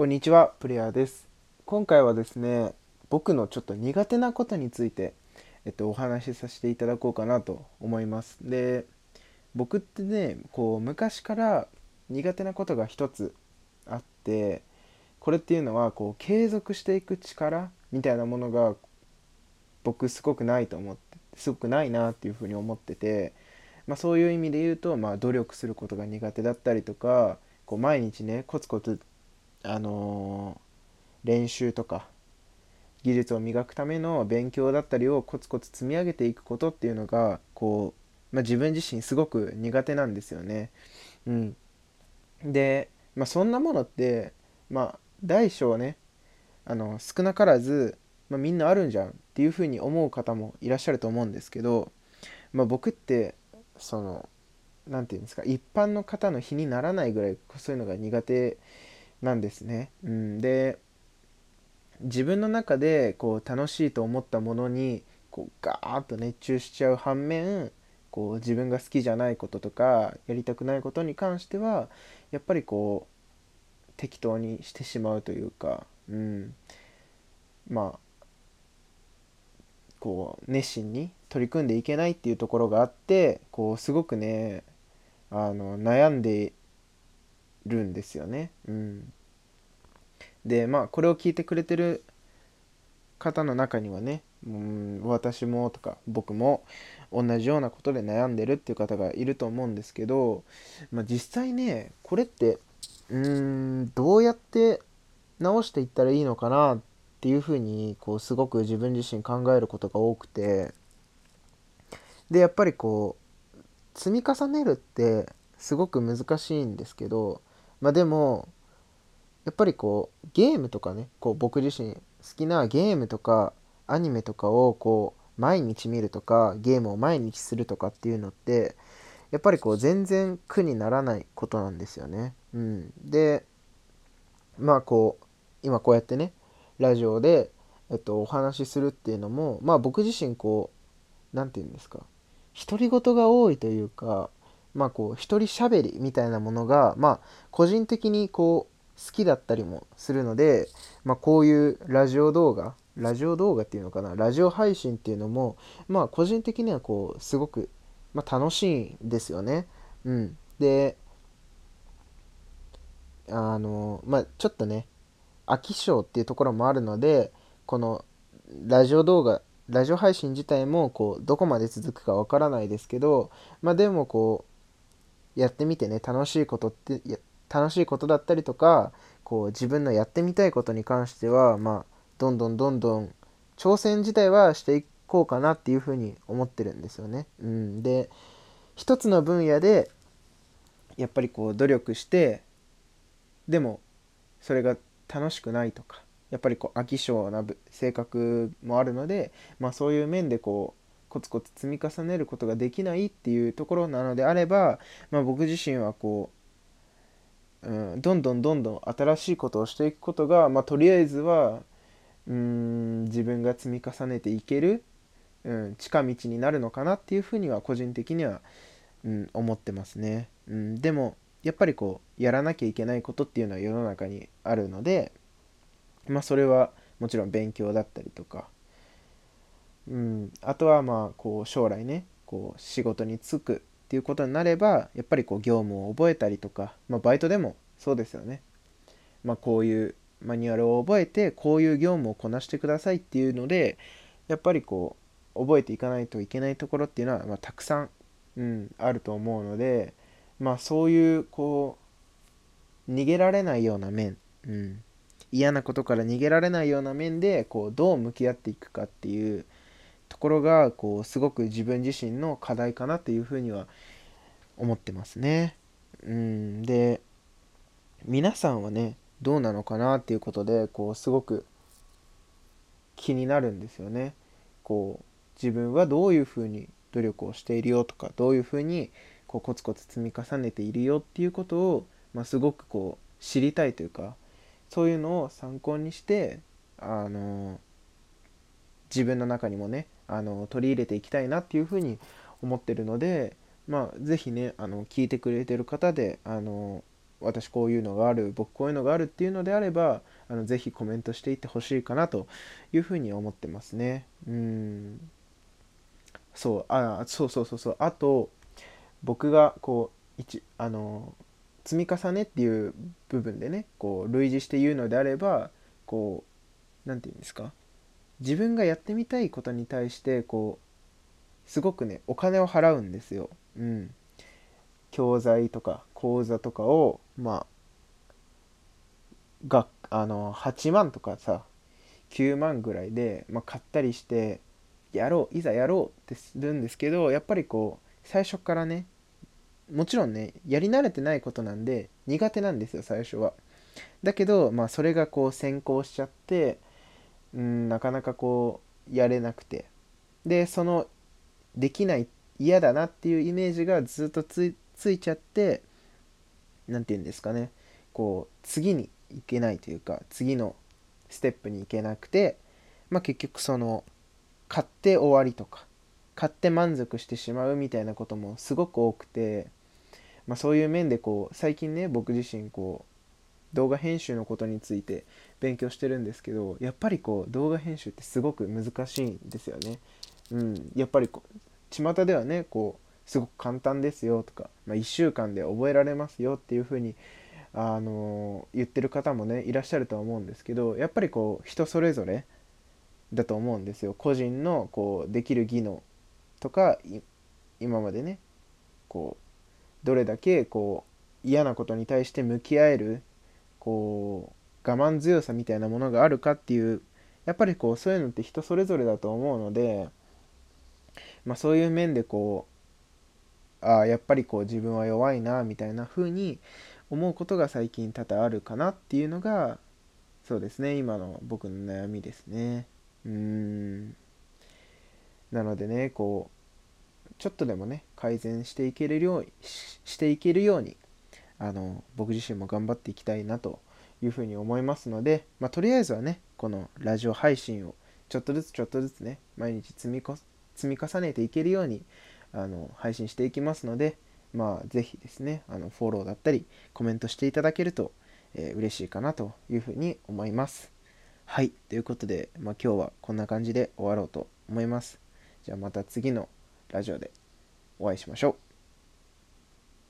こんにちは、プレイヤーです。今回はですね、僕のちょっと苦手なことについて、えっと、お話しさせていただこうかなと思います。で、僕ってね、こう、昔から苦手なことが一つあって、これっていうのは、こう、継続していく力みたいなものが、僕すごくないと思って、すごくないなっていうふうに思ってて、まあ、そういう意味で言うと、まあ、努力することが苦手だったりとか、こう毎日ねコツコツあのー、練習とか技術を磨くための勉強だったりをコツコツ積み上げていくことっていうのがこう、まあ、自分自身すごく苦手なんですよね。うん、で、まあ、そんなものってまあ大小ねあの少なからず、まあ、みんなあるんじゃんっていうふうに思う方もいらっしゃると思うんですけど、まあ、僕ってその何て言うんですか一般の方の比にならないぐらいそういうのが苦手なんですね。うん、で自分の中でこう楽しいと思ったものにこうガーッと熱中しちゃう反面こう自分が好きじゃないこととかやりたくないことに関してはやっぱりこう適当にしてしまうというか、うん、まあこう熱心に取り組んでいけないっていうところがあってこうすごくねあの悩んでるんですよね。うん、でまあこれを聞いてくれてる方の中にはね、うん、私もとか僕も同じようなことで悩んでるっていう方がいると思うんですけど、まあ、実際ねこれってうんどうやって直していったらいいのかなっていうふうにこうすごく自分自身考えることが多くてでやっぱりこう積み重ねるってすごく難しいんですけどまあでもやっぱりこうゲームとかねこう僕自身好きなゲームとかアニメとかをこう毎日見るとかゲームを毎日するとかっていうのってやっぱりこう全然苦にならないことなんですよね。うん、でまあこう今こうやってねラジオで、えっと、お話しするっていうのもまあ僕自身こう何て言うんですか独り言が多いというかまあこう一人喋りみたいなものがまあ個人的にこう好きだったりもするので、まあ、こういうラジオ動画ラジオ動画っていうのかなラジオ配信っていうのもまあ個人的にはこうすごく、まあ、楽しいんですよね。うん、であのまあちょっとね飽き性っていうところもあるのでこのラジオ動画ラジオ配信自体もこうどこまで続くかわからないですけどまあでもこうやってみてね楽しいことって楽しいことだったりとかこう自分のやってみたいことに関してはまあどんどんどんどん挑戦自体はしていこうかなっていうふうに思ってるんですよね。うん、で一つの分野でやっぱりこう努力してでもそれが楽しくないとかやっぱりこう飽き性な性格もあるので、まあ、そういう面でこうコツコツ積み重ねることができないっていうところなのであれば、まあ、僕自身はこう、うん、どんどんどんどん新しいことをしていくことが、まあ、とりあえずはうん自分が積み重ねていける、うん、近道になるのかなっていうふうには個人的には、うん、思ってますね、うん、でもやっぱりこうやらなきゃいけないことっていうのは世の中にあるのでまあそれはもちろん勉強だったりとかうん、あとはまあこう将来ねこう仕事に就くっていうことになればやっぱりこう業務を覚えたりとか、まあ、バイトでもそうですよね、まあ、こういうマニュアルを覚えてこういう業務をこなしてくださいっていうのでやっぱりこう覚えていかないといけないところっていうのは、まあ、たくさん、うん、あると思うので、まあ、そういうこう逃げられないような面、うん、嫌なことから逃げられないような面でこうどう向き合っていくかっていうところがこうすごく自分自身の課題かなっていうふうには思ってますね。うんで皆さんはねどうなのかなっていうことでこうすごく気になるんですよね。こう自分はどういうふうに努力をしているよとかどういうふうにこうコツコツ積み重ねているよっていうことを、まあ、すごくこう知りたいというかそういうのを参考にしてあの自分の中にもねあの取り入れていきたいなっていうふうに思ってるのでまあ是非ねあの聞いてくれてる方であの私こういうのがある僕こういうのがあるっていうのであればあのぜひコメントしていってほしいかなというふうに思ってますね。うん。そうあそうそうそうそう。あと僕がこう一あの積み重ねっていう部分でねこう類似して言うのであればこう何て言うんですか？自分がやってみたいことに対してこうすごくねお金を払うんですよ。うん、教材とか講座とかをまあがあの8万とかさ9万ぐらいで、まあ、買ったりしてやろういざやろうってするんですけどやっぱりこう最初からねもちろんねやり慣れてないことなんで苦手なんですよ最初は。だけどまあそれがこう先行しちゃってうんなかなかこうやれなくて。でそのできない嫌だなっていうイメージがずっとついちゃって何て言うんですかね。こう次に行けないというか次のステップに行けなくて、まあ、結局その買って終わりとか買って満足してしまうみたいなこともすごく多くて、まあ、そういう面でこう最近ね僕自身こう動画編集のことについて勉強してるんですけどやっぱりこう動画編集ってすごく難しいんですよね。うん、やっぱりこう巷ではねこうすごく簡単ですよとか、まあ、1週間で覚えられますよっていう風にあの言ってる方もねいらっしゃるとは思うんですけどやっぱりこう人それぞれだと思うんですよ個人のこうできる技能とか今までねこうどれだけこう嫌なことに対して向き合えるこう我慢強さみたいなものがあるかっていうやっぱりこうそういうのって人それぞれだと思うので、まあ、そういう面でこうああやっぱりこう自分は弱いなみたいな風に思うことが最近多々あるかなっていうのがそうですね今の僕の悩みですね。うん。なのでねこうちょっとでもね改善していけるようにしていけるようにあの僕自身も頑張っていきたいなというふうに思いますので、まあ、とりあえずはねこのラジオ配信をちょっとずつちょっとずつね毎日積みこ積み重ねていけるようにあの配信していきますのでまあ是非ですねあのフォローだったりコメントしていただけると、えー、嬉しいかなというふうに思います。はい。ということで、まあ、今日はこんな感じで終わろうと思います。じゃあまた次のラジオでお会いしましょう。